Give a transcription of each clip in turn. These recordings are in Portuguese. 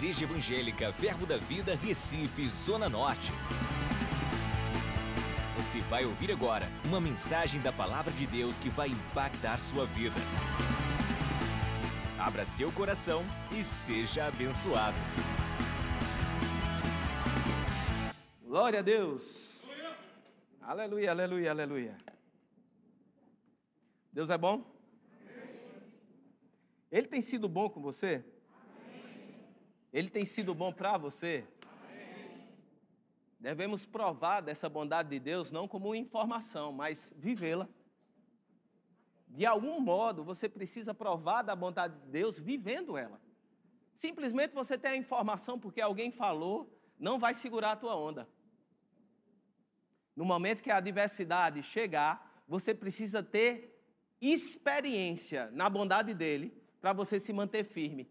Igreja Evangélica Verbo da Vida, Recife, Zona Norte. Você vai ouvir agora uma mensagem da Palavra de Deus que vai impactar sua vida. Abra seu coração e seja abençoado. Glória a Deus. Aleluia, aleluia, aleluia. Deus é bom? Ele tem sido bom com você? Ele tem sido bom para você? Devemos provar dessa bondade de Deus não como informação, mas vivê-la. De algum modo, você precisa provar da bondade de Deus vivendo ela. Simplesmente você tem a informação porque alguém falou, não vai segurar a tua onda. No momento que a adversidade chegar, você precisa ter experiência na bondade dele para você se manter firme.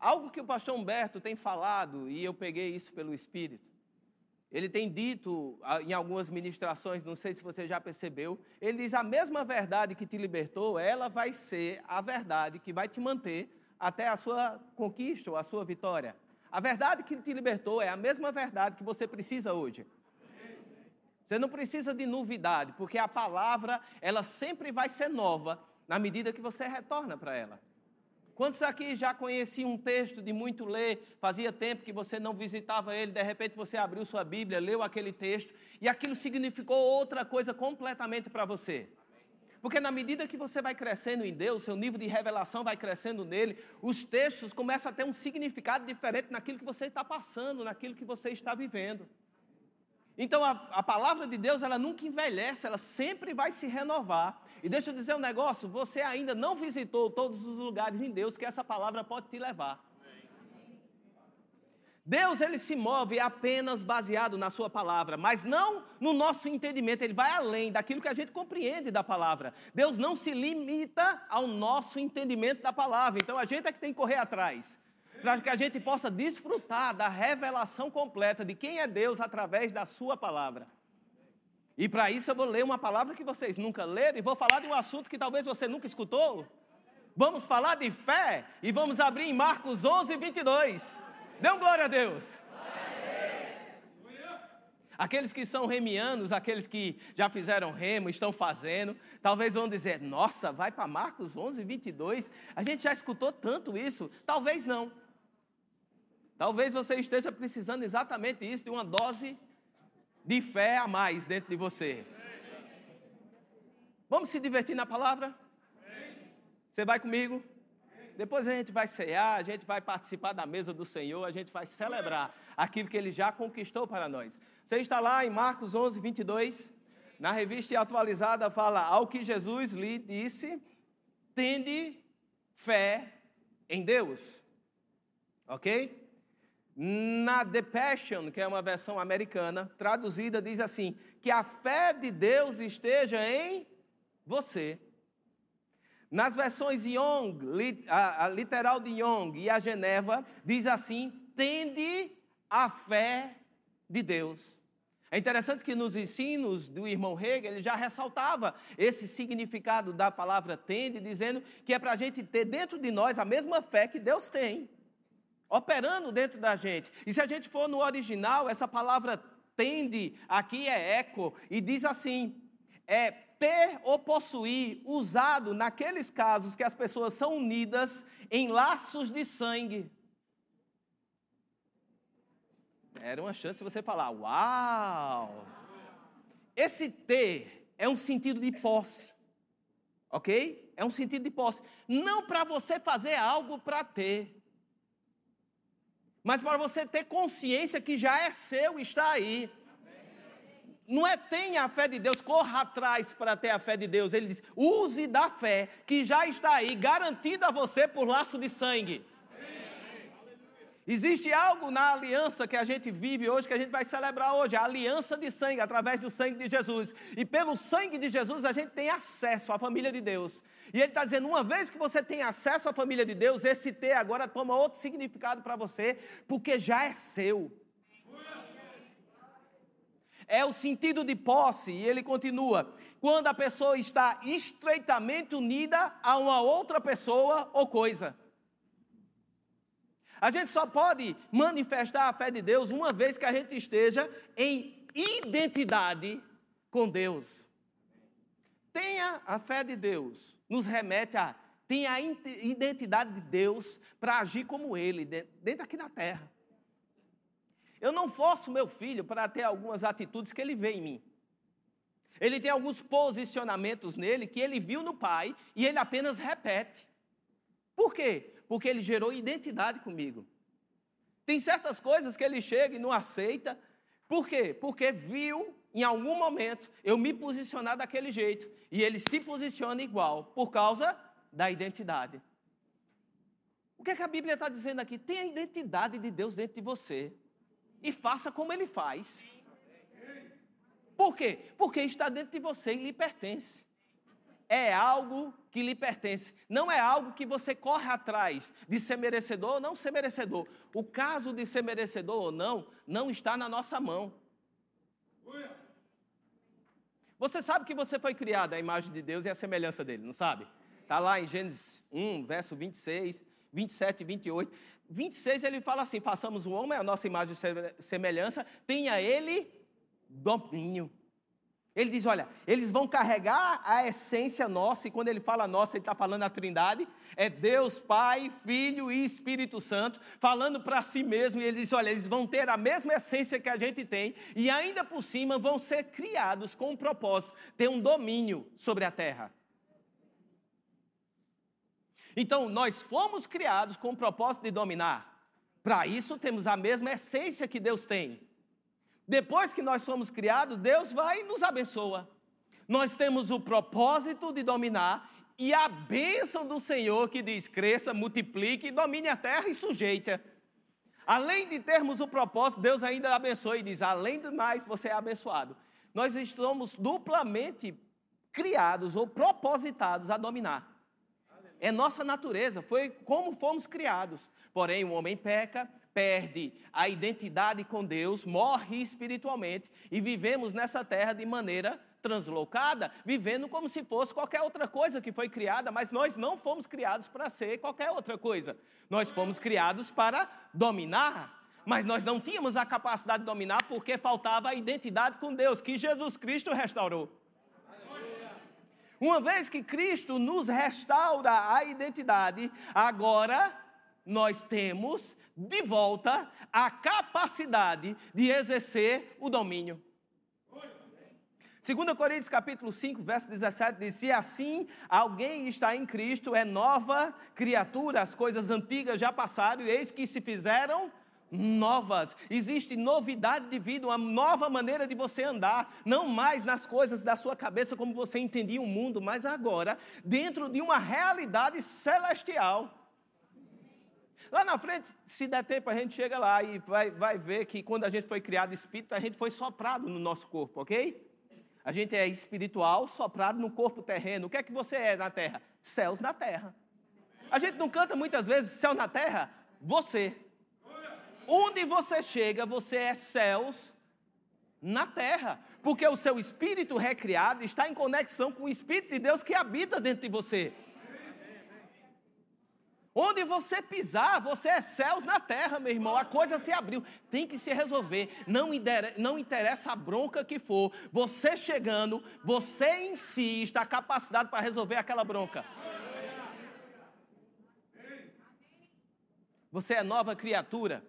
Algo que o pastor Humberto tem falado, e eu peguei isso pelo Espírito, ele tem dito em algumas ministrações, não sei se você já percebeu, ele diz: a mesma verdade que te libertou, ela vai ser a verdade que vai te manter até a sua conquista ou a sua vitória. A verdade que te libertou é a mesma verdade que você precisa hoje. Você não precisa de novidade, porque a palavra, ela sempre vai ser nova na medida que você retorna para ela. Quantos aqui já conheciam um texto de muito ler, fazia tempo que você não visitava ele, de repente você abriu sua Bíblia, leu aquele texto e aquilo significou outra coisa completamente para você? Porque na medida que você vai crescendo em Deus, seu nível de revelação vai crescendo nele, os textos começam a ter um significado diferente naquilo que você está passando, naquilo que você está vivendo. Então a, a, palavra de Deus, ela nunca envelhece, ela sempre vai se renovar. E deixa eu dizer um negócio: você ainda não visitou todos os lugares em Deus que essa palavra pode te levar. Deus ele se move apenas baseado na sua palavra, mas não no nosso entendimento, ele vai além daquilo que a gente compreende da palavra. Deus não se limita ao nosso entendimento da palavra, então a gente é que tem que correr atrás para que a gente possa desfrutar da revelação completa de quem é Deus através da Sua palavra. E para isso eu vou ler uma palavra que vocês nunca leram e vou falar de um assunto que talvez você nunca escutou. Vamos falar de fé e vamos abrir em Marcos 11, 22. Dê um glória a Deus. Aqueles que são remianos, aqueles que já fizeram remo, estão fazendo, talvez vão dizer: Nossa, vai para Marcos 11, 22. A gente já escutou tanto isso. Talvez não. Talvez você esteja precisando exatamente isso, de uma dose de fé a mais dentro de você. Vamos se divertir na palavra? Você vai comigo? Depois a gente vai cear, a gente vai participar da mesa do Senhor, a gente vai celebrar aquilo que Ele já conquistou para nós. Você está lá em Marcos 11, 22. Na revista atualizada fala: Ao que Jesus lhe disse, tende fé em Deus. Ok? Na The Passion, que é uma versão americana, traduzida, diz assim: que a fé de Deus esteja em você. Nas versões Young, a, literal de Young e a Geneva, diz assim: tende a fé de Deus. É interessante que nos ensinos do irmão Hegel, ele já ressaltava esse significado da palavra tende, dizendo que é para a gente ter dentro de nós a mesma fé que Deus tem operando dentro da gente. E se a gente for no original, essa palavra tende aqui é eco e diz assim: é ter ou possuir, usado naqueles casos que as pessoas são unidas em laços de sangue. Era uma chance você falar: Uau! Esse ter é um sentido de posse, ok? É um sentido de posse. Não para você fazer algo para ter mas para você ter consciência que já é seu, está aí. Não é tenha a fé de Deus, corra atrás para ter a fé de Deus. Ele diz: use da fé que já está aí, garantida a você por laço de sangue. Existe algo na aliança que a gente vive hoje, que a gente vai celebrar hoje, a aliança de sangue, através do sangue de Jesus. E pelo sangue de Jesus a gente tem acesso à família de Deus. E ele está dizendo: uma vez que você tem acesso à família de Deus, esse ter agora toma outro significado para você, porque já é seu. É o sentido de posse, e ele continua: quando a pessoa está estreitamente unida a uma outra pessoa ou coisa. A gente só pode manifestar a fé de Deus uma vez que a gente esteja em identidade com Deus. Tenha a fé de Deus, nos remete a tenha a identidade de Deus para agir como Ele, dentro aqui na terra. Eu não forço meu filho para ter algumas atitudes que ele vê em mim. Ele tem alguns posicionamentos nele que ele viu no pai e ele apenas repete. Por quê? Porque ele gerou identidade comigo. Tem certas coisas que ele chega e não aceita. Por quê? Porque viu em algum momento eu me posicionar daquele jeito e ele se posiciona igual por causa da identidade. O que, é que a Bíblia está dizendo aqui? Tem a identidade de Deus dentro de você e faça como ele faz. Por quê? Porque está dentro de você e lhe pertence. É algo que lhe pertence. Não é algo que você corre atrás de ser merecedor ou não ser merecedor. O caso de ser merecedor ou não, não está na nossa mão. Você sabe que você foi criado à imagem de Deus e à semelhança dele, não sabe? Está lá em Gênesis 1, verso 26, 27 e 28. 26 ele fala assim: façamos o homem a nossa imagem e semelhança, tenha ele domínio. Ele diz: olha, eles vão carregar a essência nossa, e quando ele fala nossa, ele está falando a trindade, é Deus, Pai, Filho e Espírito Santo, falando para si mesmo, e ele diz: olha, eles vão ter a mesma essência que a gente tem, e ainda por cima vão ser criados com um propósito, ter um domínio sobre a terra. Então, nós fomos criados com o propósito de dominar. Para isso, temos a mesma essência que Deus tem. Depois que nós somos criados, Deus vai e nos abençoa. Nós temos o propósito de dominar e a bênção do Senhor que diz: cresça, multiplique, domine a terra e sujeite. Além de termos o propósito, Deus ainda abençoa e diz: além do mais, você é abençoado. Nós estamos duplamente criados ou propositados a dominar. É nossa natureza, foi como fomos criados. Porém, o homem peca, perde a identidade com Deus, morre espiritualmente e vivemos nessa terra de maneira translocada, vivendo como se fosse qualquer outra coisa que foi criada, mas nós não fomos criados para ser qualquer outra coisa. Nós fomos criados para dominar, mas nós não tínhamos a capacidade de dominar porque faltava a identidade com Deus, que Jesus Cristo restaurou. Uma vez que Cristo nos restaura a identidade, agora nós temos de volta a capacidade de exercer o domínio. 2 Coríntios capítulo 5, verso 17 diz: Se assim alguém está em Cristo, é nova criatura, as coisas antigas já passaram, e eis que se fizeram novas. Existe novidade de vida, uma nova maneira de você andar, não mais nas coisas da sua cabeça como você entendia o mundo, mas agora dentro de uma realidade celestial. Lá na frente, se der tempo, a gente chega lá e vai, vai ver que quando a gente foi criado espírito, a gente foi soprado no nosso corpo, ok? A gente é espiritual, soprado no corpo terreno. O que é que você é na terra? Céus na terra. A gente não canta muitas vezes céu na terra? Você. Onde você chega, você é céus na terra. Porque o seu espírito recriado está em conexão com o Espírito de Deus que habita dentro de você. Onde você pisar, você é céus na terra, meu irmão. A coisa se abriu. Tem que se resolver. Não, não interessa a bronca que for. Você chegando, você em si está capacitado para resolver aquela bronca. Você é nova criatura.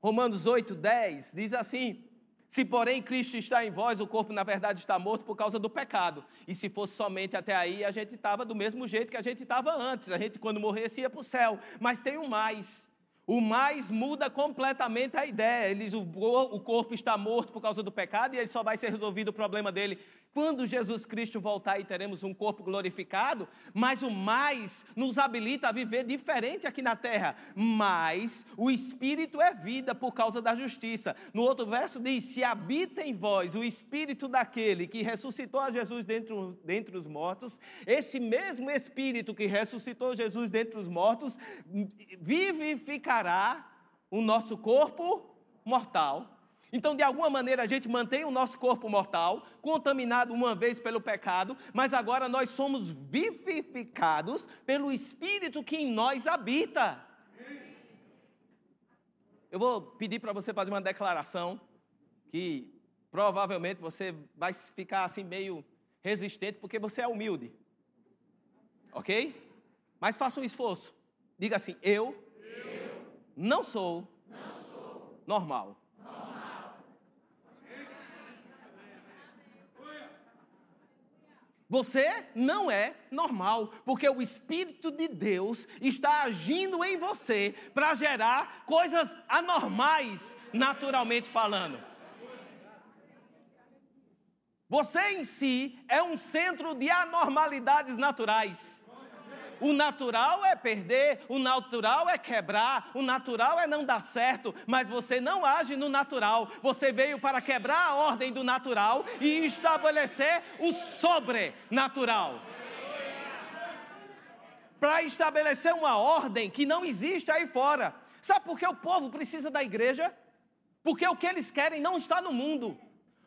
Romanos 8, 10 diz assim: se, porém, Cristo está em vós, o corpo, na verdade, está morto por causa do pecado. E se fosse somente até aí, a gente estava do mesmo jeito que a gente estava antes. A gente, quando morresse, ia para o céu. Mas tem um mais. O mais muda completamente a ideia. Ele o, o corpo está morto por causa do pecado e ele só vai ser resolvido o problema dele quando Jesus Cristo voltar e teremos um corpo glorificado, mas o mais nos habilita a viver diferente aqui na terra. Mas o Espírito é vida por causa da justiça. No outro verso diz: Se habita em vós o Espírito daquele que ressuscitou a Jesus dentro, dentre os mortos, esse mesmo Espírito que ressuscitou Jesus dentre os mortos, vivificará o nosso corpo mortal então, de alguma maneira, a gente mantém o nosso corpo mortal, contaminado uma vez pelo pecado, mas agora nós somos vivificados pelo Espírito que em nós habita. eu vou pedir para você fazer uma declaração que provavelmente você vai ficar assim meio resistente porque você é humilde. Ok? Mas faça um esforço. Diga assim: Eu, eu não, sou não sou normal. Você não é normal, porque o Espírito de Deus está agindo em você para gerar coisas anormais, naturalmente falando. Você em si é um centro de anormalidades naturais. O natural é perder, o natural é quebrar, o natural é não dar certo, mas você não age no natural. Você veio para quebrar a ordem do natural e estabelecer o sobrenatural. Para estabelecer uma ordem que não existe aí fora. Sabe por que o povo precisa da igreja? Porque o que eles querem não está no mundo.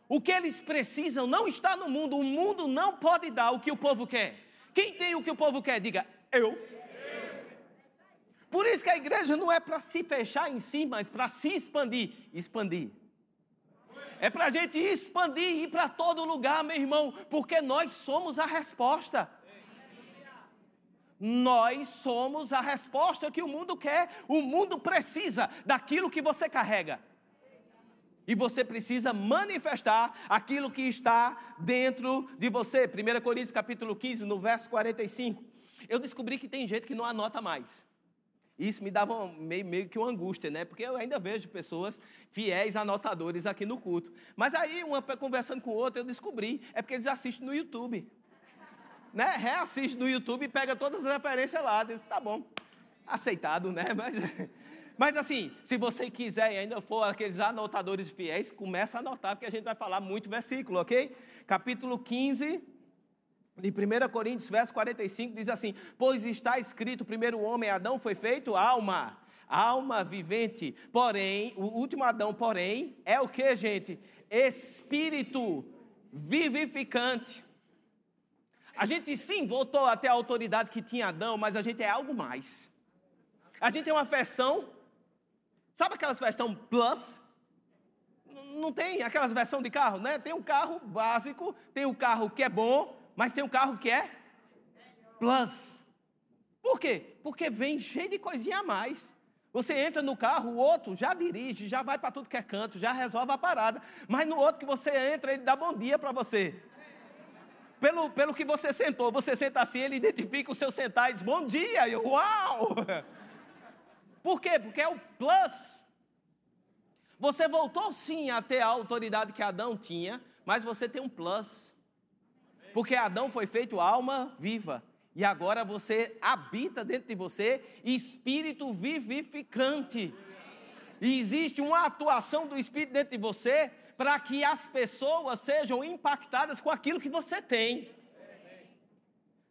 O que eles precisam não está no mundo. O mundo não pode dar o que o povo quer. Quem tem o que o povo quer, diga eu. Por isso que a igreja não é para se fechar em si, mas para se expandir. Expandir. É para a gente expandir e ir para todo lugar, meu irmão, porque nós somos a resposta. Nós somos a resposta que o mundo quer. O mundo precisa daquilo que você carrega. E você precisa manifestar aquilo que está dentro de você. 1 Coríntios capítulo 15, no verso 45 eu descobri que tem gente que não anota mais. Isso me dava meio, meio que uma angústia, né? Porque eu ainda vejo pessoas fiéis anotadores aqui no culto. Mas aí, uma conversando com outra, eu descobri, é porque eles assistem no YouTube. Né? Reassiste no YouTube e pega todas as referências lá. Diz, tá bom, aceitado, né? Mas, mas assim, se você quiser e ainda for aqueles anotadores fiéis, começa a anotar, porque a gente vai falar muito versículo, ok? Capítulo 15, em 1 Coríntios, verso 45, diz assim: Pois está escrito: primeiro homem, Adão, foi feito alma, alma vivente. Porém, o último Adão, porém, é o que, gente? Espírito vivificante. A gente sim voltou até a autoridade que tinha Adão, mas a gente é algo mais. A gente tem uma versão, sabe aquelas versão plus? Não tem aquelas versão de carro, né? Tem um carro básico, tem o um carro que é bom, mas tem um carro que é plus. Por quê? Porque vem cheio de coisinha a mais. Você entra no carro, o outro já dirige, já vai para tudo que é canto, já resolve a parada. Mas no outro que você entra, ele dá bom dia para você. Pelo, pelo que você sentou, você senta assim, ele identifica o seu sentar e diz bom dia. E eu, uau! Por quê? Porque é o plus. Você voltou sim a ter a autoridade que Adão tinha, mas você tem um plus. Porque Adão foi feito alma viva. E agora você habita dentro de você espírito vivificante. E existe uma atuação do espírito dentro de você para que as pessoas sejam impactadas com aquilo que você tem.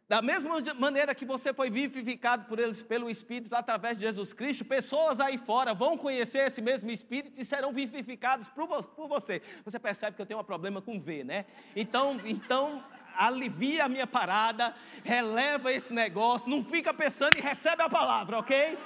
Da mesma maneira que você foi vivificado por eles, pelo Espírito através de Jesus Cristo, pessoas aí fora vão conhecer esse mesmo Espírito e serão vivificados por você. Você percebe que eu tenho um problema com V, né? Então, então alivia a minha parada, releva esse negócio, não fica pensando e recebe a palavra, ok?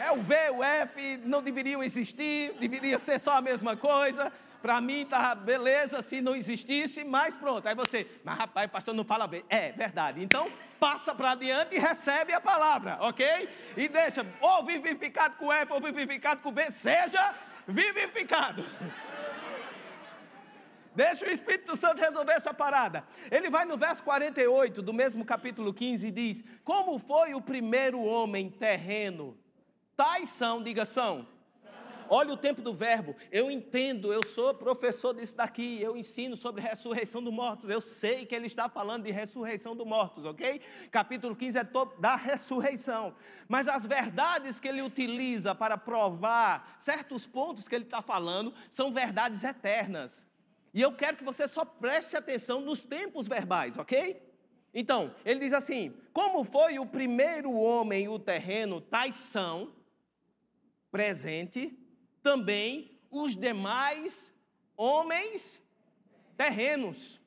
É o V, o F, não deveriam existir, deveria ser só a mesma coisa. Para mim tá beleza se não existisse, mas pronto. Aí você, mas rapaz, pastor não fala V. É verdade. Então, passa para adiante e recebe a palavra, ok? E deixa, ou vivificado com F ou vivificado com V, seja vivificado. Deixa o Espírito Santo resolver essa parada. Ele vai no verso 48 do mesmo capítulo 15 e diz: Como foi o primeiro homem terreno? Tais são, diga são. Olha o tempo do verbo. Eu entendo, eu sou professor disso daqui, eu ensino sobre ressurreição dos mortos. Eu sei que ele está falando de ressurreição dos mortos, ok? Capítulo 15 é da ressurreição. Mas as verdades que ele utiliza para provar certos pontos que ele está falando são verdades eternas. E eu quero que você só preste atenção nos tempos verbais, ok? Então, ele diz assim: como foi o primeiro homem o terreno, tais são, presente, também os demais homens terrenos.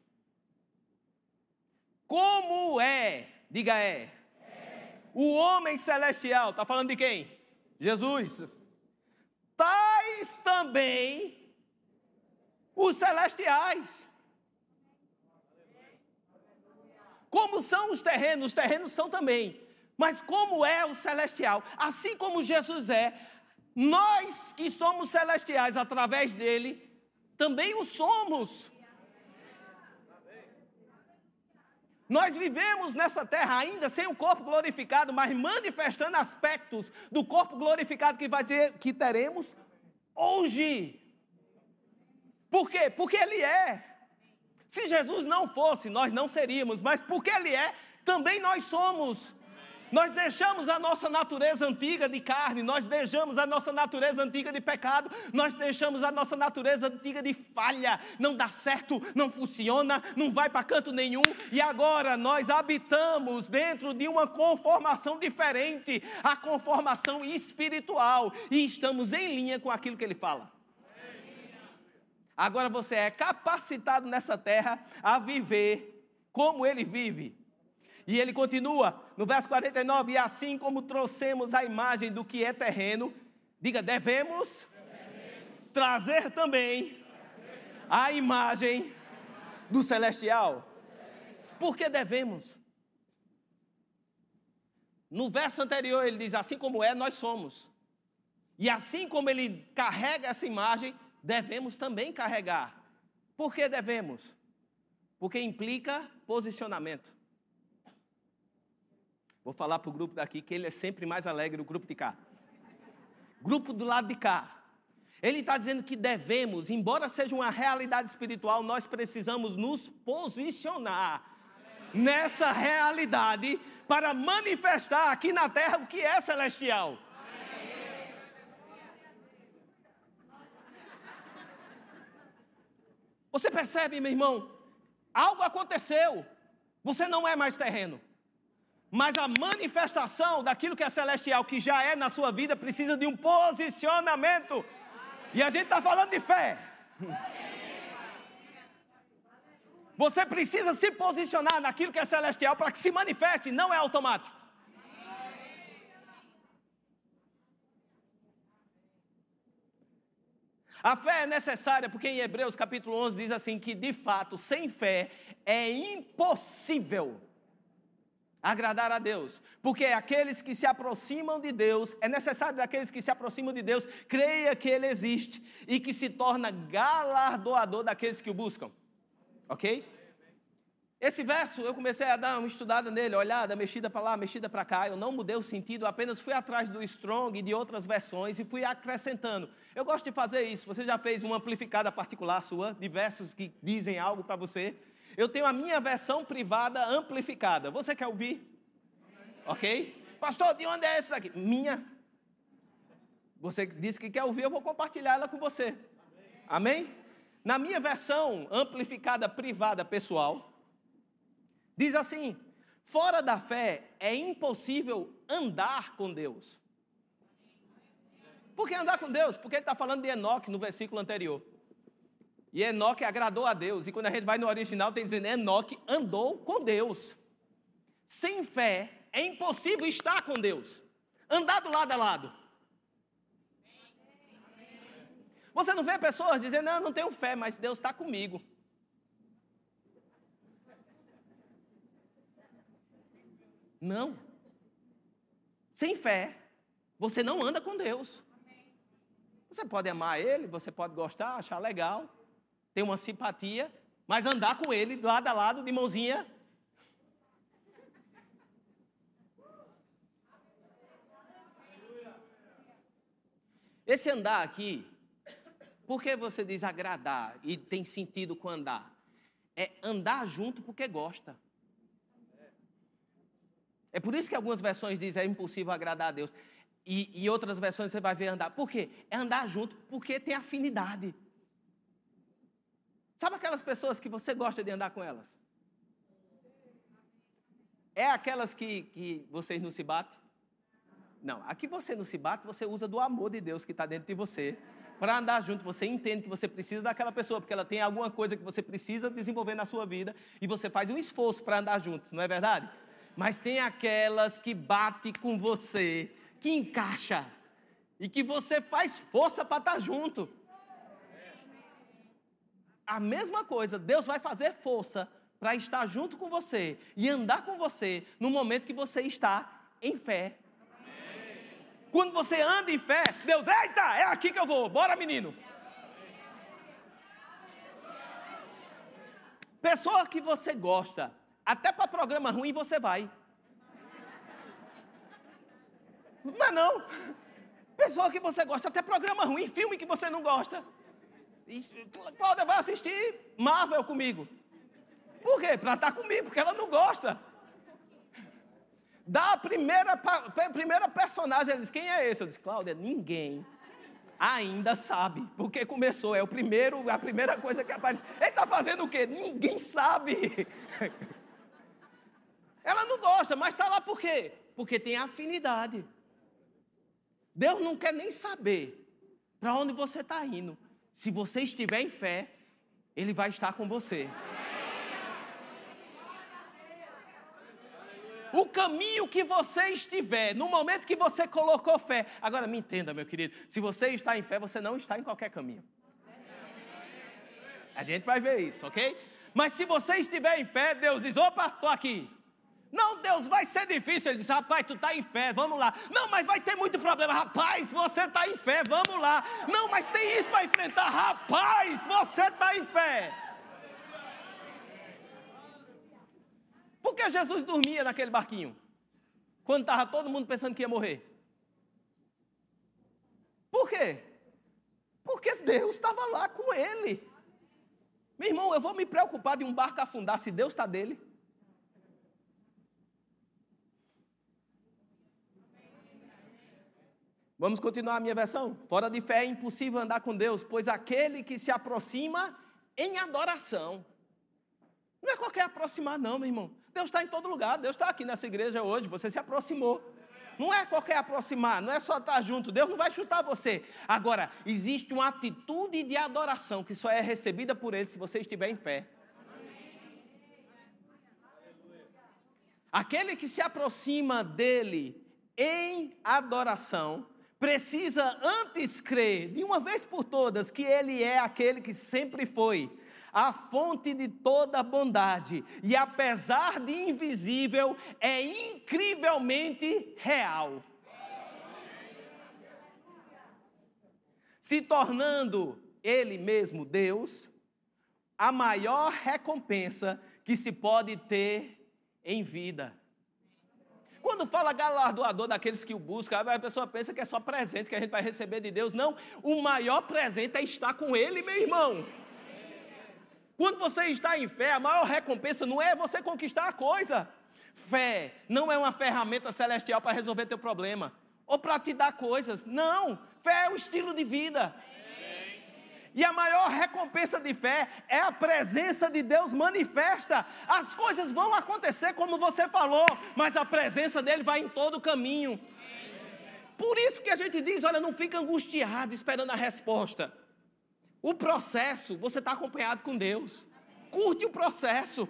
Como é, diga é, é. o homem celestial, está falando de quem? Jesus. Tais também os celestiais. Como são os terrenos? Os terrenos são também. Mas como é o celestial? Assim como Jesus é, nós que somos celestiais através dele, também o somos. Nós vivemos nessa terra ainda sem o corpo glorificado, mas manifestando aspectos do corpo glorificado que, vai que teremos hoje. Por quê? Porque Ele é. Se Jesus não fosse, nós não seríamos, mas porque Ele é, também nós somos. Nós deixamos a nossa natureza antiga de carne, nós deixamos a nossa natureza antiga de pecado, nós deixamos a nossa natureza antiga de falha, não dá certo, não funciona, não vai para canto nenhum, e agora nós habitamos dentro de uma conformação diferente, a conformação espiritual, e estamos em linha com aquilo que ele fala. Agora você é capacitado nessa terra a viver como ele vive. E ele continua no verso 49: E assim como trouxemos a imagem do que é terreno, diga, devemos, devemos. trazer também a imagem do celestial. Por que devemos? No verso anterior ele diz: Assim como é, nós somos. E assim como ele carrega essa imagem, devemos também carregar. Por que devemos? Porque implica posicionamento. Vou falar para o grupo daqui que ele é sempre mais alegre, o grupo de cá. Grupo do lado de cá. Ele está dizendo que devemos, embora seja uma realidade espiritual, nós precisamos nos posicionar nessa realidade para manifestar aqui na terra o que é celestial. Você percebe, meu irmão? Algo aconteceu. Você não é mais terreno. Mas a manifestação daquilo que é celestial, que já é na sua vida, precisa de um posicionamento. E a gente está falando de fé. Você precisa se posicionar naquilo que é celestial para que se manifeste, não é automático. A fé é necessária porque em Hebreus capítulo 11 diz assim que de fato, sem fé é impossível agradar a Deus, porque aqueles que se aproximam de Deus, é necessário daqueles que se aproximam de Deus, creia que Ele existe e que se torna galardoador daqueles que o buscam, ok? Esse verso eu comecei a dar uma estudada nele, olhada, mexida para lá, mexida para cá. Eu não mudei o sentido, apenas fui atrás do Strong e de outras versões e fui acrescentando. Eu gosto de fazer isso. Você já fez uma amplificada particular sua, de versos que dizem algo para você? Eu tenho a minha versão privada amplificada. Você quer ouvir? Ok? Pastor, de onde é esse daqui? Minha. Você disse que quer ouvir, eu vou compartilhar ela com você. Amém? Na minha versão amplificada privada pessoal, diz assim: fora da fé é impossível andar com Deus. Por que andar com Deus? Porque ele está falando de Enoque no versículo anterior. E Enoque agradou a Deus. E quando a gente vai no original, tem dizendo: Enoque andou com Deus. Sem fé é impossível estar com Deus. Andar do lado a lado. Você não vê pessoas dizendo: Não, eu não tenho fé, mas Deus está comigo. Não. Sem fé, você não anda com Deus. Você pode amar Ele, você pode gostar, achar legal, ter uma simpatia, mas andar com ele lado a lado, de mãozinha. Esse andar aqui, por que você diz agradar e tem sentido com andar? É andar junto porque gosta. É por isso que algumas versões dizem é impossível agradar a Deus. E, e outras versões você vai ver andar. Por quê? É andar junto porque tem afinidade. Sabe aquelas pessoas que você gosta de andar com elas? É aquelas que, que vocês não se batem? Não, aqui você não se bate, você usa do amor de Deus que está dentro de você. Para andar junto, você entende que você precisa daquela pessoa, porque ela tem alguma coisa que você precisa desenvolver na sua vida, e você faz um esforço para andar junto, não é verdade? Mas tem aquelas que bate com você, que encaixa, e que você faz força para estar junto. A mesma coisa, Deus vai fazer força para estar junto com você e andar com você no momento que você está em fé. Quando você anda em fé, Deus, eita, é aqui que eu vou, bora menino. Pessoa que você gosta, até para programa ruim você vai. É não? Pessoa que você gosta, até programa ruim, filme que você não gosta. Cláudia vai assistir Marvel comigo. Por quê? Para estar comigo, porque ela não gosta. Da primeira, primeira personagem, ela diz: Quem é esse? Eu disse: Cláudia, ninguém ainda sabe, porque começou, é o primeiro, a primeira coisa que aparece. Ele está fazendo o quê? Ninguém sabe. Ela não gosta, mas está lá por quê? Porque tem afinidade. Deus não quer nem saber para onde você está indo. Se você estiver em fé, Ele vai estar com você. o caminho que você estiver, no momento que você colocou fé. Agora me entenda, meu querido, se você está em fé, você não está em qualquer caminho. A gente vai ver isso, ok? Mas se você estiver em fé, Deus diz: opa, estou aqui. Não, Deus, vai ser difícil. Ele diz: rapaz, tu está em fé, vamos lá. Não, mas vai ter muito problema. Rapaz, você está em fé, vamos lá. Não, mas tem isso para enfrentar. Rapaz, você está em fé. Por que Jesus dormia naquele barquinho? Quando estava todo mundo pensando que ia morrer. Por quê? Porque Deus estava lá com ele. Meu irmão, eu vou me preocupar de um barco afundar se Deus está dele. Vamos continuar a minha versão? Fora de fé é impossível andar com Deus, pois aquele que se aproxima em adoração. Não é qualquer aproximar, não, meu irmão. Deus está em todo lugar, Deus está aqui nessa igreja hoje, você se aproximou. Não é qualquer aproximar, não é só estar junto, Deus não vai chutar você. Agora, existe uma atitude de adoração que só é recebida por Ele se você estiver em fé. Aquele que se aproxima dele em adoração, precisa antes crer, de uma vez por todas, que ele é aquele que sempre foi, a fonte de toda bondade, e apesar de invisível, é incrivelmente real. Se tornando Ele mesmo Deus, a maior recompensa que se pode ter em vida. Quando fala galardoador daqueles que o buscam, a pessoa pensa que é só presente que a gente vai receber de Deus. Não, o maior presente é estar com Ele, meu irmão. Quando você está em fé, a maior recompensa não é você conquistar a coisa. Fé não é uma ferramenta celestial para resolver teu problema ou para te dar coisas. Não, fé é o estilo de vida. E a maior recompensa de fé é a presença de Deus manifesta. As coisas vão acontecer como você falou, mas a presença dele vai em todo o caminho. Por isso que a gente diz: olha, não fica angustiado esperando a resposta. O processo, você está acompanhado com Deus. Curte o processo.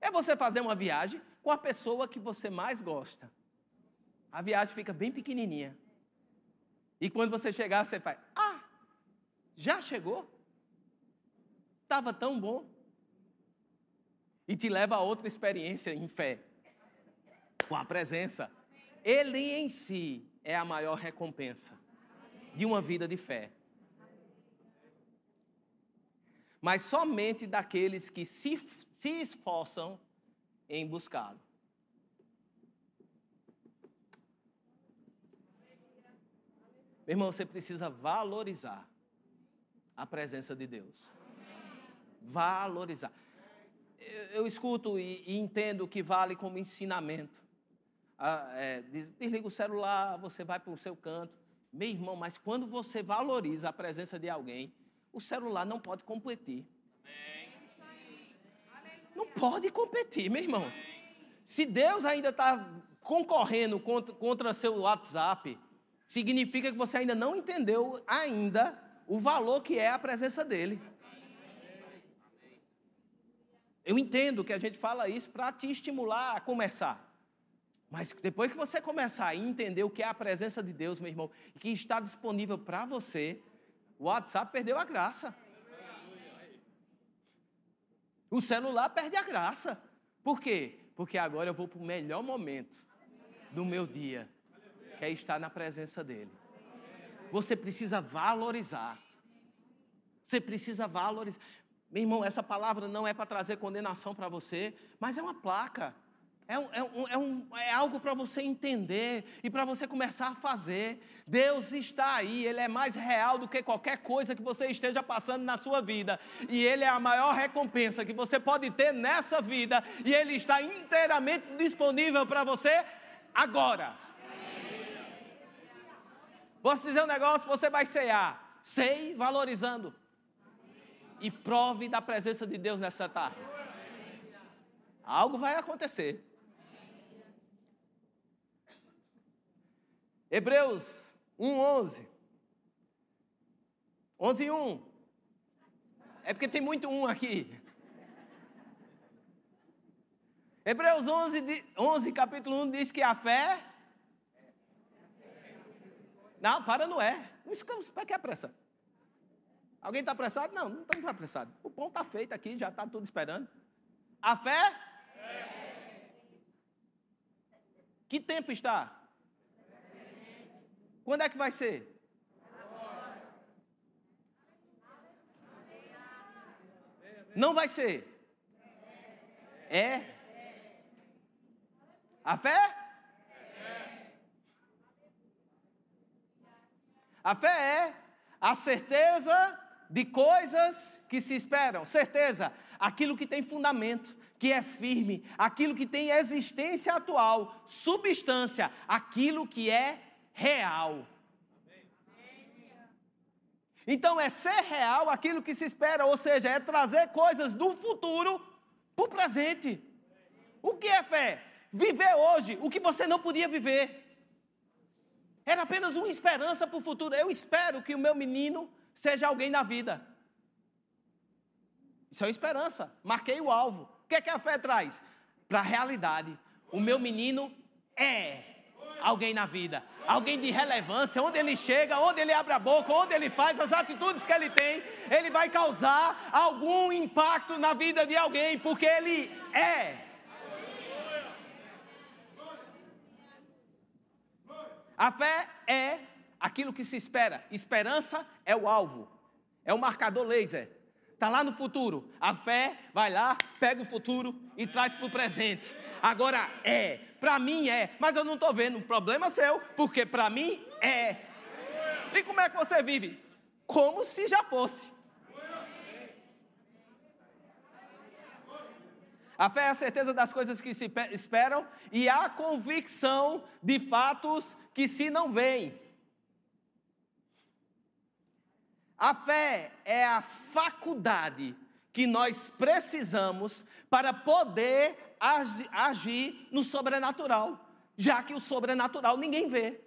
É você fazer uma viagem com a pessoa que você mais gosta. A viagem fica bem pequenininha. E quando você chegar, você faz: Ah, já chegou? Estava tão bom. E te leva a outra experiência em fé, com a presença. Ele em si é a maior recompensa de uma vida de fé. Mas somente daqueles que se, se esforçam em buscá-lo. Meu irmão, você precisa valorizar a presença de Deus. Valorizar. Eu, eu escuto e, e entendo que vale como ensinamento é, desliga o celular, você vai para o seu canto. Meu irmão, mas quando você valoriza a presença de alguém, o celular não pode competir. Não pode competir, meu irmão. Se Deus ainda está concorrendo contra, contra seu WhatsApp, significa que você ainda não entendeu ainda o valor que é a presença dele. Eu entendo que a gente fala isso para te estimular a começar. Mas depois que você começar a entender o que é a presença de Deus, meu irmão, que está disponível para você, o WhatsApp perdeu a graça. O celular perde a graça. Por quê? Porque agora eu vou para o melhor momento do meu dia, que é estar na presença dEle. Você precisa valorizar. Você precisa valorizar. Meu irmão, essa palavra não é para trazer condenação para você, mas é uma placa. É, um, é, um, é, um, é algo para você entender e para você começar a fazer. Deus está aí, Ele é mais real do que qualquer coisa que você esteja passando na sua vida. E Ele é a maior recompensa que você pode ter nessa vida. E Ele está inteiramente disponível para você agora. Posso dizer um negócio? Você vai cear. Sei valorizando. E prove da presença de Deus nessa tarde. Algo vai acontecer. Hebreus 1, 11. 11, 1. É porque tem muito um aqui. Hebreus 11, 11, capítulo 1 diz que a fé. Não, para não é. Para que apressa? Alguém está apressado? Não, não está apressado. O pão está feito aqui, já está tudo esperando. A fé? Que tempo está? Quando é que vai ser? Não vai ser. É. A fé? A fé é a certeza de coisas que se esperam. Certeza, aquilo que tem fundamento, que é firme, aquilo que tem existência atual, substância, aquilo que é real. Então é ser real aquilo que se espera, ou seja, é trazer coisas do futuro para o presente. O que é fé? Viver hoje o que você não podia viver. Era apenas uma esperança para o futuro. Eu espero que o meu menino seja alguém na vida. Isso é uma esperança. Marquei o alvo. O que é que a fé traz? Para a realidade. O meu menino é alguém na vida alguém de relevância, onde ele chega, onde ele abre a boca, onde ele faz, as atitudes que ele tem, ele vai causar algum impacto na vida de alguém, porque ele é. A fé é aquilo que se espera. Esperança é o alvo, é o marcador laser. Está lá no futuro. A fé vai lá, pega o futuro e traz para o presente. Agora é, para mim é, mas eu não estou vendo. Problema seu, porque para mim é. E como é que você vive? Como se já fosse. A fé é a certeza das coisas que se esperam e a convicção de fatos que se não veem. A fé é a faculdade que nós precisamos para poder agir no sobrenatural, já que o sobrenatural ninguém vê.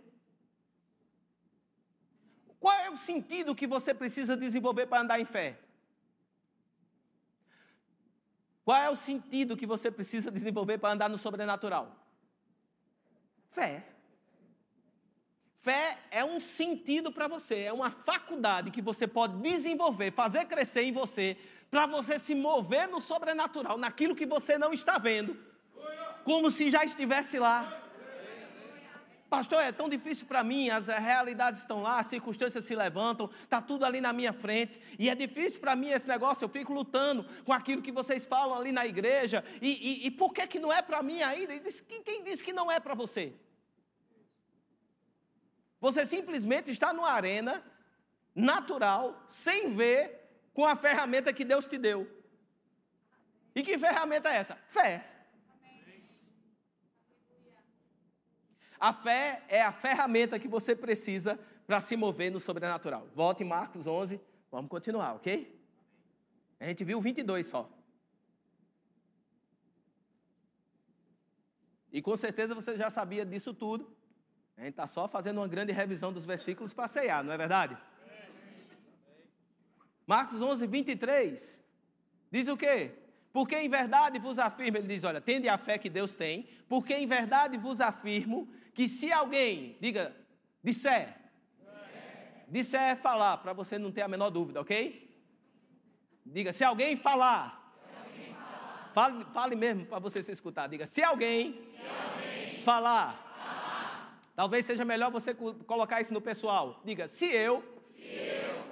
Qual é o sentido que você precisa desenvolver para andar em fé? Qual é o sentido que você precisa desenvolver para andar no sobrenatural? Fé. Fé é um sentido para você, é uma faculdade que você pode desenvolver, fazer crescer em você, para você se mover no sobrenatural, naquilo que você não está vendo, como se já estivesse lá. Pastor, é tão difícil para mim, as realidades estão lá, as circunstâncias se levantam, está tudo ali na minha frente, e é difícil para mim esse negócio, eu fico lutando com aquilo que vocês falam ali na igreja, e, e, e por que, que não é para mim ainda? Quem disse que não é para você? Você simplesmente está numa arena natural, sem ver, com a ferramenta que Deus te deu. E que ferramenta é essa? Fé. A fé é a ferramenta que você precisa para se mover no sobrenatural. Volte em Marcos 11, vamos continuar, ok? A gente viu 22 só. E com certeza você já sabia disso tudo, a gente está só fazendo uma grande revisão dos versículos para ceiar, não é verdade? Marcos 11, 23 diz o quê? Porque em verdade vos afirmo, ele diz: olha, tende a fé que Deus tem, porque em verdade vos afirmo que se alguém, diga, disser, disser é falar, para você não ter a menor dúvida, ok? Diga, se alguém falar, se alguém falar. Fale, fale mesmo para você se escutar, diga, se alguém, se alguém falar, falar, talvez seja melhor você colocar isso no pessoal, diga, se eu, se eu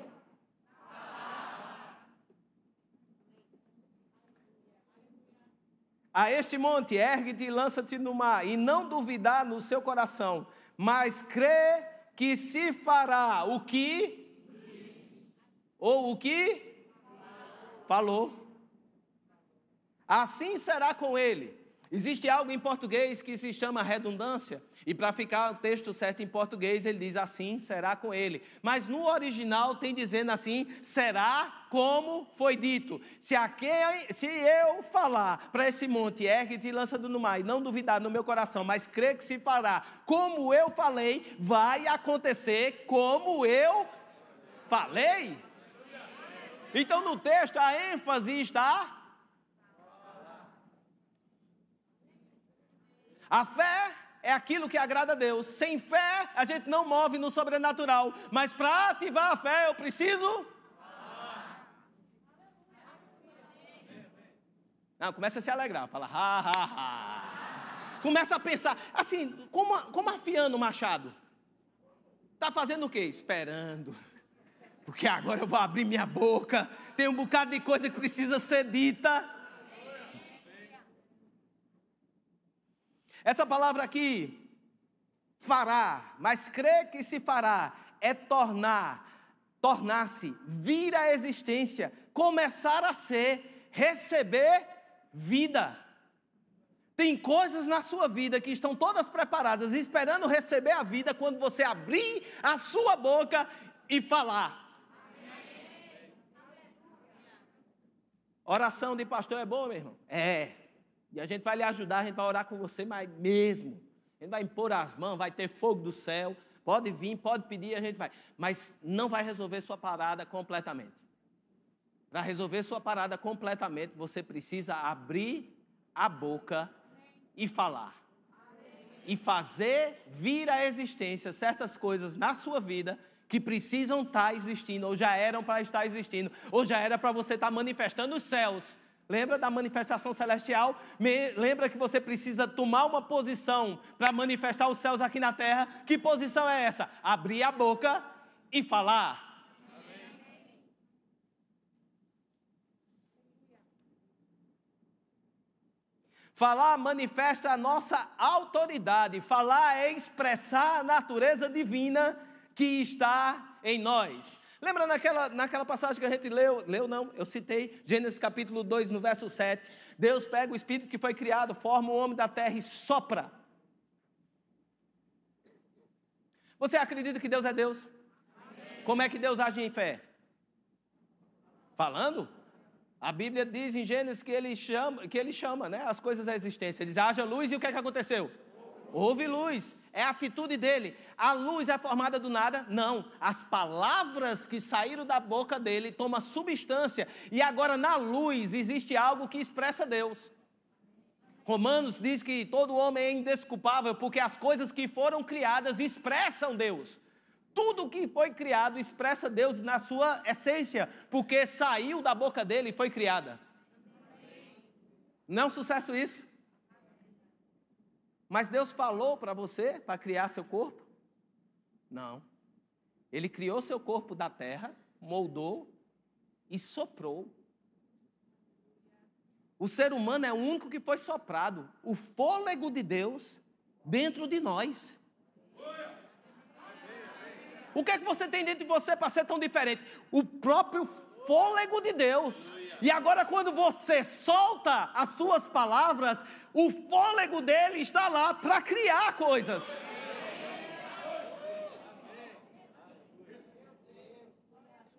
A este monte, ergue-te e lança-te no mar, e não duvidar no seu coração, mas crê que se fará o que? Ou o que? Falou. Assim será com ele. Existe algo em português que se chama redundância, e para ficar o texto certo em português, ele diz assim: será com ele. Mas no original tem dizendo assim: será como foi dito. Se, aquele, se eu falar para esse monte, ergue-te e lança no mar, e não duvidar no meu coração, mas crer que se fará como eu falei, vai acontecer como eu falei. Então no texto a ênfase está A fé é aquilo que agrada a Deus. Sem fé, a gente não move no sobrenatural. Mas para ativar a fé, eu preciso. Não, começa a se alegrar, fala, ha, ha, ha. Começa a pensar, assim, como, como afiando o machado. Está fazendo o quê? Esperando. Porque agora eu vou abrir minha boca. Tem um bocado de coisa que precisa ser dita. Essa palavra aqui, fará, mas crer que se fará, é tornar, tornar-se, vir à existência, começar a ser, receber vida. Tem coisas na sua vida que estão todas preparadas, esperando receber a vida quando você abrir a sua boca e falar. Oração de pastor é boa, meu irmão? É. E a gente vai lhe ajudar, a gente vai orar com você, mas mesmo. A gente vai impor as mãos, vai ter fogo do céu. Pode vir, pode pedir, a gente vai. Mas não vai resolver sua parada completamente. Para resolver sua parada completamente, você precisa abrir a boca e falar. E fazer vir à existência certas coisas na sua vida que precisam estar existindo, ou já eram para estar existindo, ou já era para você estar manifestando os céus Lembra da manifestação celestial? Me, lembra que você precisa tomar uma posição para manifestar os céus aqui na terra? Que posição é essa? Abrir a boca e falar. Falar manifesta a nossa autoridade. Falar é expressar a natureza divina que está em nós. Lembra naquela, naquela passagem que a gente leu? Leu não, eu citei Gênesis capítulo 2, no verso 7. Deus pega o espírito que foi criado, forma o homem da terra e sopra. Você acredita que Deus é Deus? Amém. Como é que Deus age em fé? Falando? A Bíblia diz em Gênesis que ele chama, que ele chama né, as coisas à existência. Ele diz: haja luz e o que é que aconteceu? Houve luz. É a atitude dele. A luz é formada do nada? Não. As palavras que saíram da boca dele tomam substância. E agora na luz existe algo que expressa Deus. Romanos diz que todo homem é indesculpável porque as coisas que foram criadas expressam Deus. Tudo que foi criado expressa Deus na sua essência, porque saiu da boca dele e foi criada. Não é um sucesso isso? Mas Deus falou para você para criar seu corpo? Não. Ele criou seu corpo da terra, moldou e soprou. O ser humano é o único que foi soprado, o fôlego de Deus dentro de nós. O que é que você tem dentro de você para ser tão diferente? O próprio fôlego de Deus. E agora, quando você solta as suas palavras, o fôlego dele está lá para criar coisas.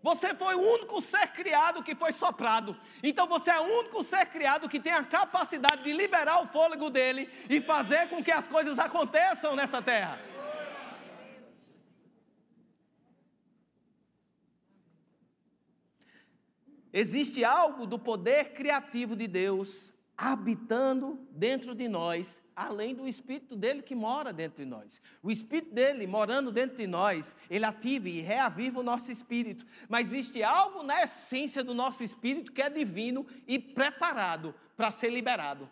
Você foi o único ser criado que foi soprado. Então você é o único ser criado que tem a capacidade de liberar o fôlego dele e fazer com que as coisas aconteçam nessa terra. Existe algo do poder criativo de Deus habitando dentro de nós, além do Espírito dele que mora dentro de nós. O Espírito dele morando dentro de nós, ele ativa e reaviva o nosso espírito. Mas existe algo na essência do nosso espírito que é divino e preparado para ser liberado.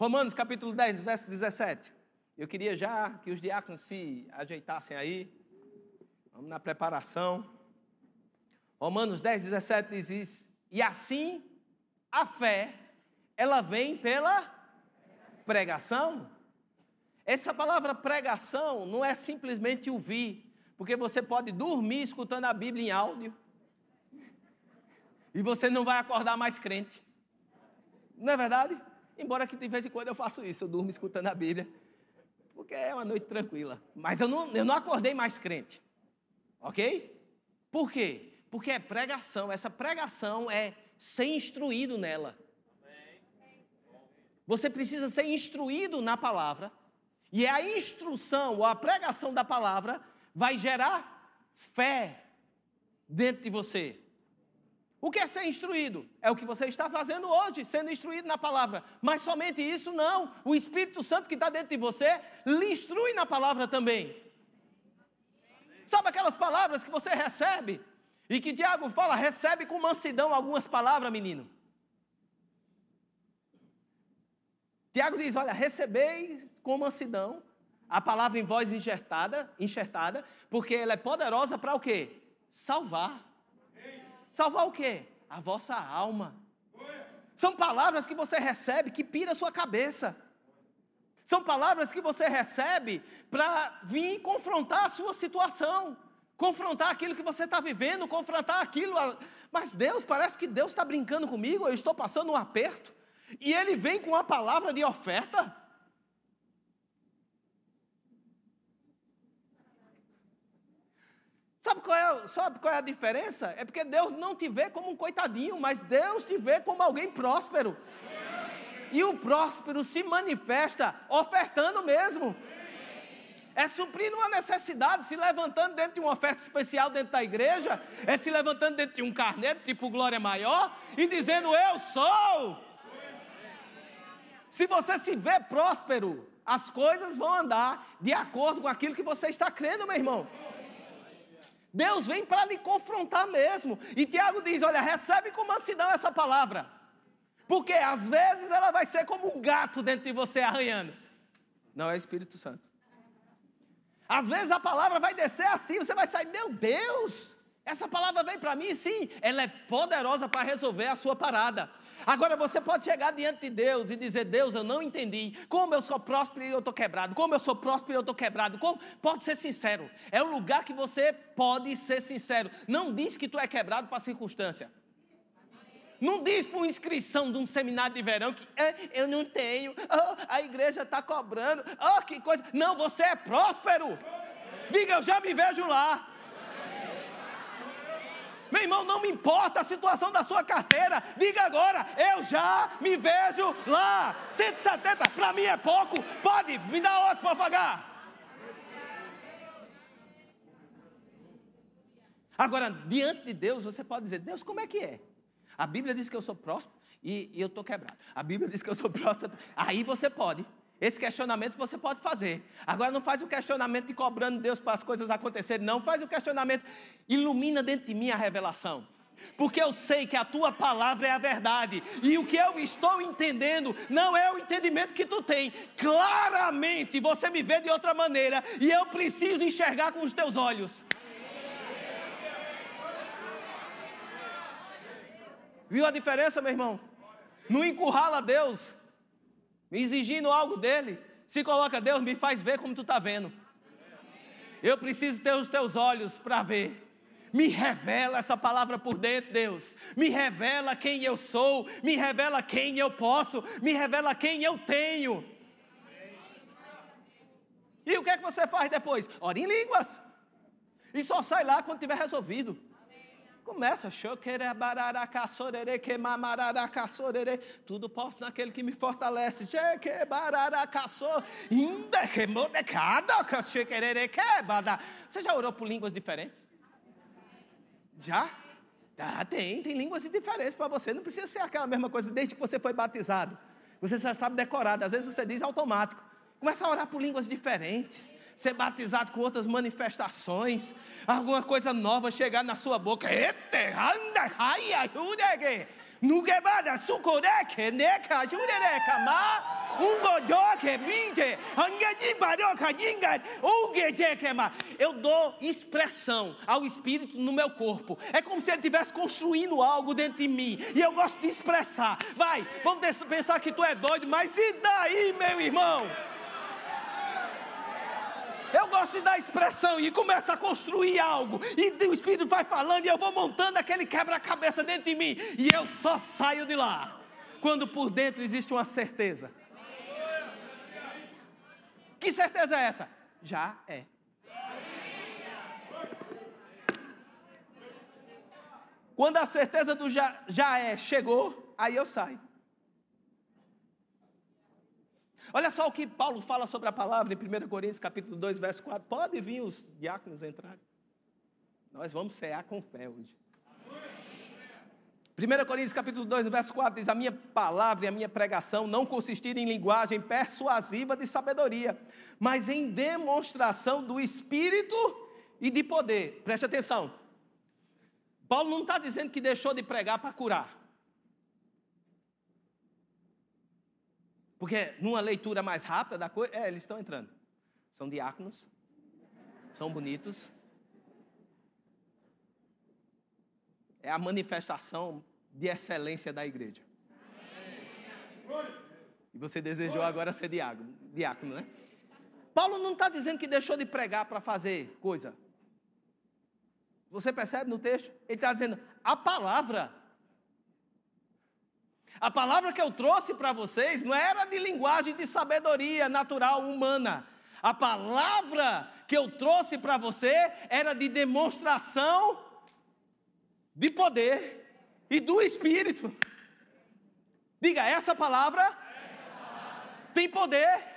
Romanos capítulo 10, verso 17. Eu queria já que os diáconos se ajeitassem aí. Vamos na preparação. Romanos 10, 17 diz: E assim a fé, ela vem pela pregação. Essa palavra pregação não é simplesmente ouvir, porque você pode dormir escutando a Bíblia em áudio, e você não vai acordar mais crente. Não é verdade? Embora que de vez em quando eu faço isso, eu durmo escutando a Bíblia, porque é uma noite tranquila. Mas eu não, eu não acordei mais crente. Ok? Por quê? Porque é pregação. Essa pregação é ser instruído nela. Você precisa ser instruído na palavra. E a instrução ou a pregação da palavra vai gerar fé dentro de você. O que é ser instruído? É o que você está fazendo hoje, sendo instruído na palavra. Mas somente isso não. O Espírito Santo que está dentro de você lhe instrui na palavra também. Sabe aquelas palavras que você recebe? E que Tiago fala, recebe com mansidão algumas palavras, menino. Tiago diz: olha, recebei com mansidão a palavra em voz enxertada, enxertada, porque ela é poderosa para o quê? Salvar. Salvar o quê? A vossa alma. São palavras que você recebe que pira a sua cabeça. São palavras que você recebe para vir confrontar a sua situação confrontar aquilo que você está vivendo, confrontar aquilo. Mas Deus, parece que Deus está brincando comigo, eu estou passando um aperto, e Ele vem com a palavra de oferta. Sabe qual, é, sabe qual é a diferença? É porque Deus não te vê como um coitadinho, mas Deus te vê como alguém próspero. E o próspero se manifesta ofertando mesmo é suprindo uma necessidade, se levantando dentro de uma oferta especial dentro da igreja, é se levantando dentro de um carneiro, tipo Glória Maior, e dizendo: Eu sou. Se você se vê próspero, as coisas vão andar de acordo com aquilo que você está crendo, meu irmão. Deus vem para lhe confrontar mesmo. E Tiago diz: Olha, recebe com mansidão essa palavra. Porque às vezes ela vai ser como um gato dentro de você arranhando. Não é Espírito Santo. Às vezes a palavra vai descer assim, você vai sair, meu Deus, essa palavra vem para mim, sim, ela é poderosa para resolver a sua parada. Agora você pode chegar diante de Deus e dizer: Deus, eu não entendi. Como eu sou próspero e eu estou quebrado. Como eu sou próspero e eu estou quebrado. Como? Pode ser sincero. É o lugar que você pode ser sincero. Não diz que tu é quebrado para a circunstância. Não diz por inscrição de um seminário de verão que eu não tenho, oh, a igreja está cobrando, oh, que coisa. Não, você é próspero. Diga, eu já me vejo lá. Meu irmão, não me importa a situação da sua carteira. Diga agora, eu já me vejo lá. 170, para mim é pouco. Pode, me dá outro para pagar. Agora, diante de Deus, você pode dizer: Deus, como é que é? A Bíblia diz que eu sou próspero e, e eu estou quebrado. A Bíblia diz que eu sou próspero. Aí você pode. Esse questionamento você pode fazer. Agora não faz o questionamento de cobrando Deus para as coisas acontecerem, não. Faz o questionamento, ilumina dentro de mim a revelação. Porque eu sei que a tua palavra é a verdade. E o que eu estou entendendo não é o entendimento que tu tem. Claramente você me vê de outra maneira. E eu preciso enxergar com os teus olhos. Viu a diferença, meu irmão? Não encurrala Deus, exigindo algo dele. Se coloca Deus, me faz ver como tu está vendo. Eu preciso ter os teus olhos para ver. Me revela essa palavra por dentro, Deus. Me revela quem eu sou. Me revela quem eu posso. Me revela quem eu tenho. E o que é que você faz depois? Ora em línguas. E só sai lá quando tiver resolvido. Começa, tudo posso naquele que me fortalece. Você já orou por línguas diferentes? Já? Ah, tem, tem línguas diferentes para você. Não precisa ser aquela mesma coisa desde que você foi batizado. Você já sabe decorar, às vezes você diz automático. Começa a orar por línguas diferentes ser batizado com outras manifestações, alguma coisa nova chegar na sua boca. Eu dou expressão ao Espírito no meu corpo. É como se ele estivesse construindo algo dentro de mim. E eu gosto de expressar. Vai, vamos pensar que tu é doido, mas e daí, meu irmão? Eu gosto de dar expressão e começa a construir algo. E o Espírito vai falando e eu vou montando aquele quebra-cabeça dentro de mim. E eu só saio de lá. Quando por dentro existe uma certeza. Que certeza é essa? Já é. Quando a certeza do já, já é chegou, aí eu saio. Olha só o que Paulo fala sobre a palavra em 1 Coríntios capítulo 2, verso 4. Pode vir os diáconos entrar. Nós vamos cear com fé hoje. 1 Coríntios capítulo 2, verso 4 diz: A minha palavra e a minha pregação não consistiram em linguagem persuasiva de sabedoria, mas em demonstração do Espírito e de poder. Preste atenção. Paulo não está dizendo que deixou de pregar para curar. Porque numa leitura mais rápida da coisa, é, eles estão entrando. São diáconos, são bonitos. É a manifestação de excelência da igreja. E você desejou agora ser diácono, diácono né? Paulo não está dizendo que deixou de pregar para fazer coisa. Você percebe no texto? Ele está dizendo, a palavra a palavra que eu trouxe para vocês não era de linguagem de sabedoria natural humana. A palavra que eu trouxe para você era de demonstração de poder e do Espírito. Diga, essa palavra, essa palavra tem poder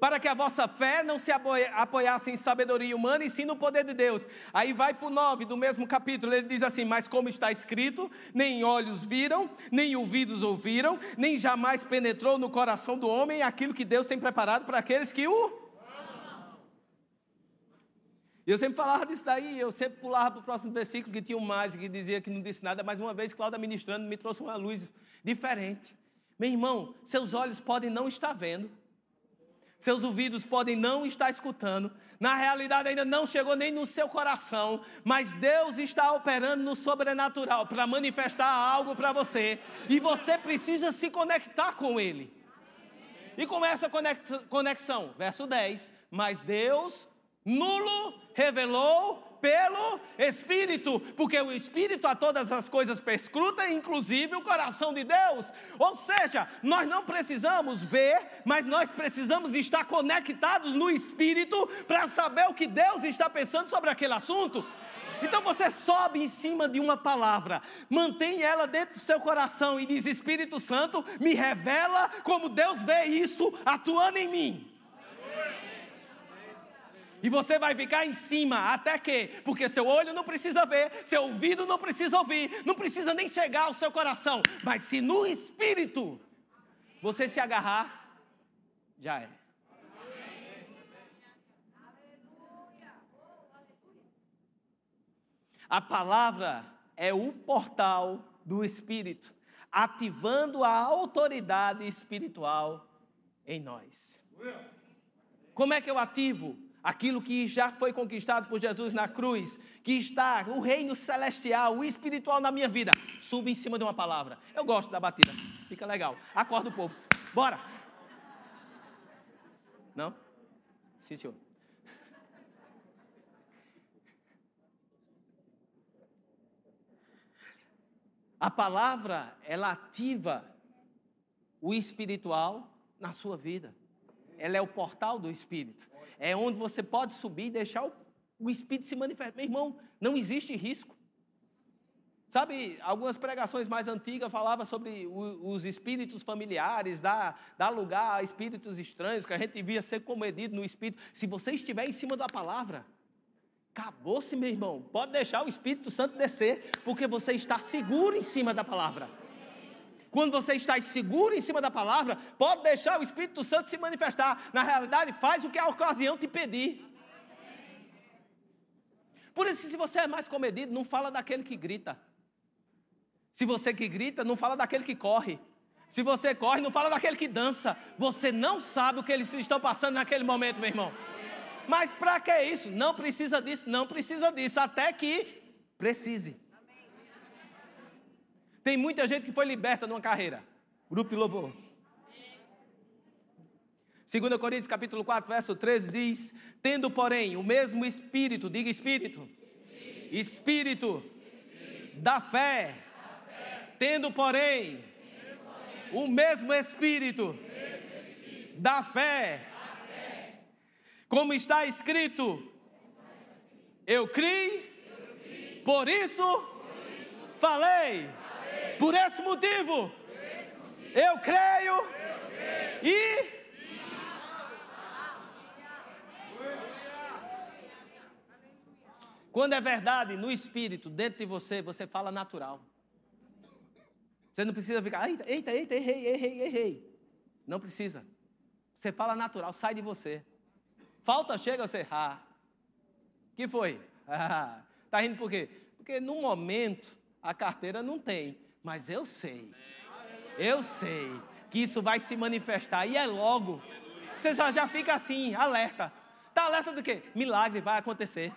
para que a vossa fé não se apoiasse em sabedoria humana e sim no poder de Deus. Aí vai para o 9 do mesmo capítulo, ele diz assim: Mas como está escrito, nem olhos viram, nem ouvidos ouviram, nem jamais penetrou no coração do homem aquilo que Deus tem preparado para aqueles que o. Eu sempre falava disso daí, eu sempre pulava para o próximo versículo que tinha um mais, que dizia que não disse nada, mas uma vez Cláudia ministrando me trouxe uma luz diferente. Meu irmão, seus olhos podem não estar vendo, seus ouvidos podem não estar escutando, na realidade ainda não chegou nem no seu coração, mas Deus está operando no sobrenatural para manifestar algo para você, e você precisa se conectar com Ele. E com essa conexão, verso 10: Mas Deus nulo revelou pelo Espírito, porque o Espírito a todas as coisas perscruta, inclusive o coração de Deus. Ou seja, nós não precisamos ver, mas nós precisamos estar conectados no Espírito para saber o que Deus está pensando sobre aquele assunto. Então você sobe em cima de uma palavra, mantém ela dentro do seu coração e diz: Espírito Santo, me revela como Deus vê isso atuando em mim. E você vai ficar em cima, até que? Porque seu olho não precisa ver, seu ouvido não precisa ouvir, não precisa nem chegar ao seu coração. Mas se no espírito você se agarrar, já é. A palavra é o portal do espírito, ativando a autoridade espiritual em nós. Como é que eu ativo? Aquilo que já foi conquistado por Jesus na cruz, que está o reino celestial, o espiritual na minha vida, suba em cima de uma palavra. Eu gosto da batida, fica legal. Acorda o povo, bora. Não? Sim, senhor. A palavra, ela ativa o espiritual na sua vida. Ela é o portal do espírito é onde você pode subir e deixar o o Espírito se manifesta. Meu irmão, não existe risco. Sabe, algumas pregações mais antigas falavam sobre os espíritos familiares, dar, dar lugar a espíritos estranhos, que a gente via ser comedido no espírito. Se você estiver em cima da palavra, acabou-se, meu irmão. Pode deixar o Espírito Santo descer, porque você está seguro em cima da palavra. Quando você está seguro em cima da palavra, pode deixar o Espírito Santo se manifestar. Na realidade, faz o que a ocasião te pedir. Por isso, se você é mais comedido, não fala daquele que grita. Se você que grita, não fala daquele que corre. Se você corre, não fala daquele que dança. Você não sabe o que eles estão passando naquele momento, meu irmão. Mas para que isso? Não precisa disso, não precisa disso, até que precise. Tem muita gente que foi liberta numa carreira. Grupo de louvor. 2 Coríntios capítulo 4, verso 13 diz: Tendo, porém, o mesmo espírito, diga espírito, espírito, espírito, espírito da fé, Tendo, porém, o mesmo Espírito, da, fé, como está escrito, eu criei, por isso, falei, por esse motivo, eu creio, e. Quando é verdade no espírito, dentro de você, você fala natural. Você não precisa ficar, eita, eita, eita, errei, errei, errei. Não precisa. Você fala natural, sai de você. Falta, chega, você, ah. que foi? Ah, tá rindo por quê? Porque no momento a carteira não tem, mas eu sei. Eu sei que isso vai se manifestar e é logo. Você já, já fica assim, alerta. Tá alerta do quê? Milagre vai acontecer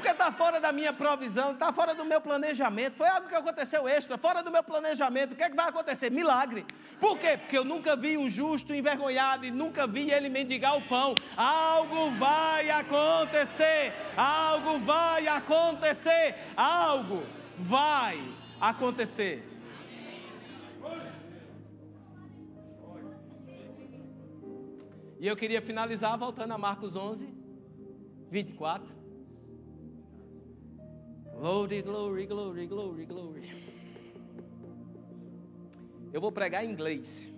porque está fora da minha provisão, está fora do meu planejamento, foi algo que aconteceu extra, fora do meu planejamento. O que é que vai acontecer? Milagre. Por quê? Porque eu nunca vi um justo envergonhado e nunca vi ele mendigar o pão. Algo vai acontecer, algo vai acontecer, algo vai acontecer. E eu queria finalizar voltando a Marcos 11, 24. Glory, glory, glory, glory, glory. Eu vou pregar em inglês.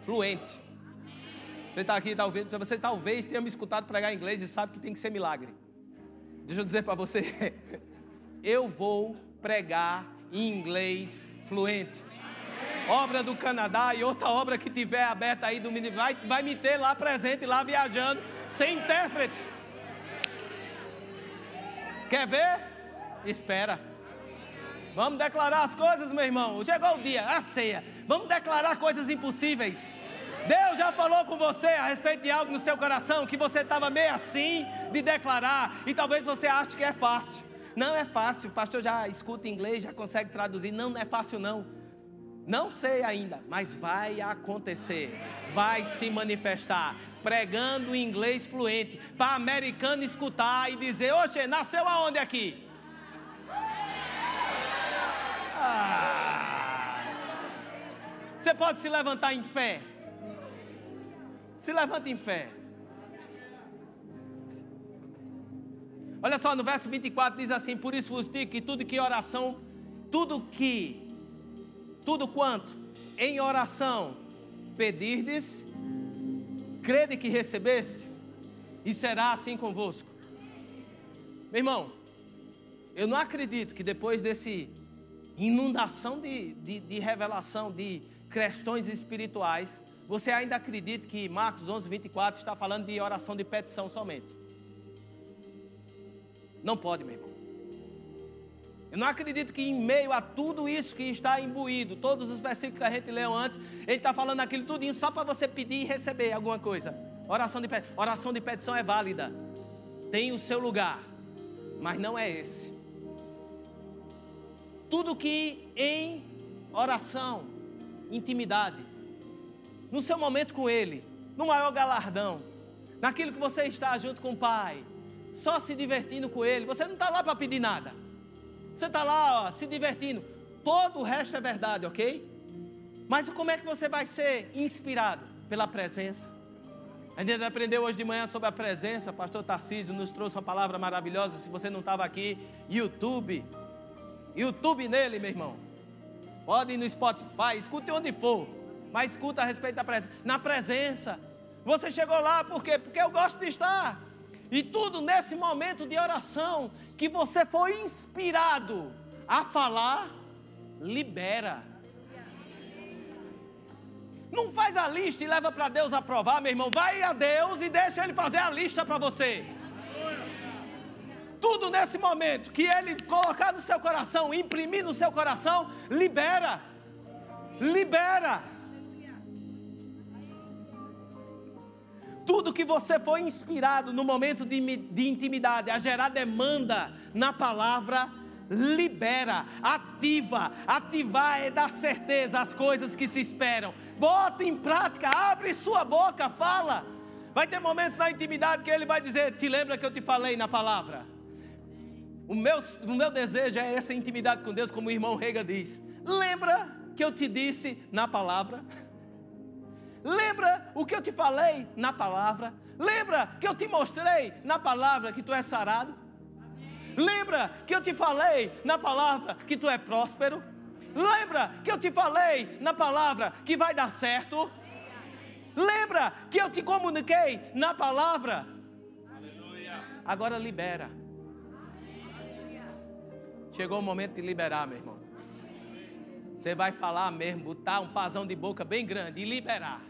Fluente. Você está aqui, talvez, você talvez tenha me escutado pregar em inglês e sabe que tem que ser milagre. Deixa eu dizer para você. Eu vou pregar em inglês fluente. Obra do Canadá e outra obra que tiver aberta aí do vai, vai me ter lá presente, lá viajando, sem intérprete. Quer ver? espera. Vamos declarar as coisas, meu irmão. Chegou o dia, a ceia. Vamos declarar coisas impossíveis. Deus já falou com você a respeito de algo no seu coração que você estava meio assim de declarar e talvez você ache que é fácil. Não é fácil, o pastor já escuta inglês, já consegue traduzir. Não, não é fácil não. Não sei ainda, mas vai acontecer, vai se manifestar. Pregando inglês fluente, para americano escutar e dizer: Oxe, nasceu aonde aqui? Ah. Você pode se levantar em fé. Se levanta em fé. Olha só, no verso 24 diz assim: Por isso vos digo que tudo que oração, tudo que, tudo quanto em oração pedirdes, crede que recebeste, e será assim convosco. Meu irmão, eu não acredito que depois desse inundação de, de, de revelação, de questões espirituais, você ainda acredita que Marcos 11, 24 está falando de oração de petição somente? Não pode, meu irmão. Eu não acredito que em meio a tudo isso que está imbuído, todos os versículos que a gente leu antes, ele está falando aquilo tudinho só para você pedir e receber alguma coisa. Oração de, oração de petição é válida, tem o seu lugar, mas não é esse. Tudo que em oração, intimidade, no seu momento com Ele, no maior galardão, naquilo que você está junto com o Pai, só se divertindo com Ele. Você não está lá para pedir nada. Você está lá ó, se divertindo. Todo o resto é verdade, ok? Mas como é que você vai ser inspirado? Pela presença. A gente aprendeu hoje de manhã sobre a presença. Pastor Tarcísio nos trouxe uma palavra maravilhosa. Se você não estava aqui, YouTube. YouTube nele, meu irmão. Pode ir no Spotify, escute onde for. Mas escuta a respeito da presença. Na presença. Você chegou lá por quê? Porque eu gosto de estar. E tudo nesse momento de oração que você foi inspirado a falar, libera. Não faz a lista e leva para Deus aprovar, meu irmão. Vai a Deus e deixa Ele fazer a lista para você. Tudo nesse momento que Ele colocar no seu coração, imprimir no seu coração, libera. Libera. Tudo que você foi inspirado no momento de, de intimidade a gerar demanda na palavra, libera, ativa. Ativar é dar certeza às coisas que se esperam bota em prática, abre sua boca, fala. Vai ter momentos na intimidade que ele vai dizer: Te lembra que eu te falei na palavra? O meu, o meu desejo é essa intimidade com Deus, como o irmão Rega diz. Lembra que eu te disse na palavra? Lembra o que eu te falei na palavra? Lembra que eu te mostrei na palavra que tu és sarado? Lembra que eu te falei na palavra que tu é próspero? Lembra que eu te falei na palavra que vai dar certo? Lembra que eu te comuniquei na palavra? Agora libera. Chegou o momento de liberar, meu irmão. Você vai falar mesmo, botar um pazão de boca bem grande e liberar.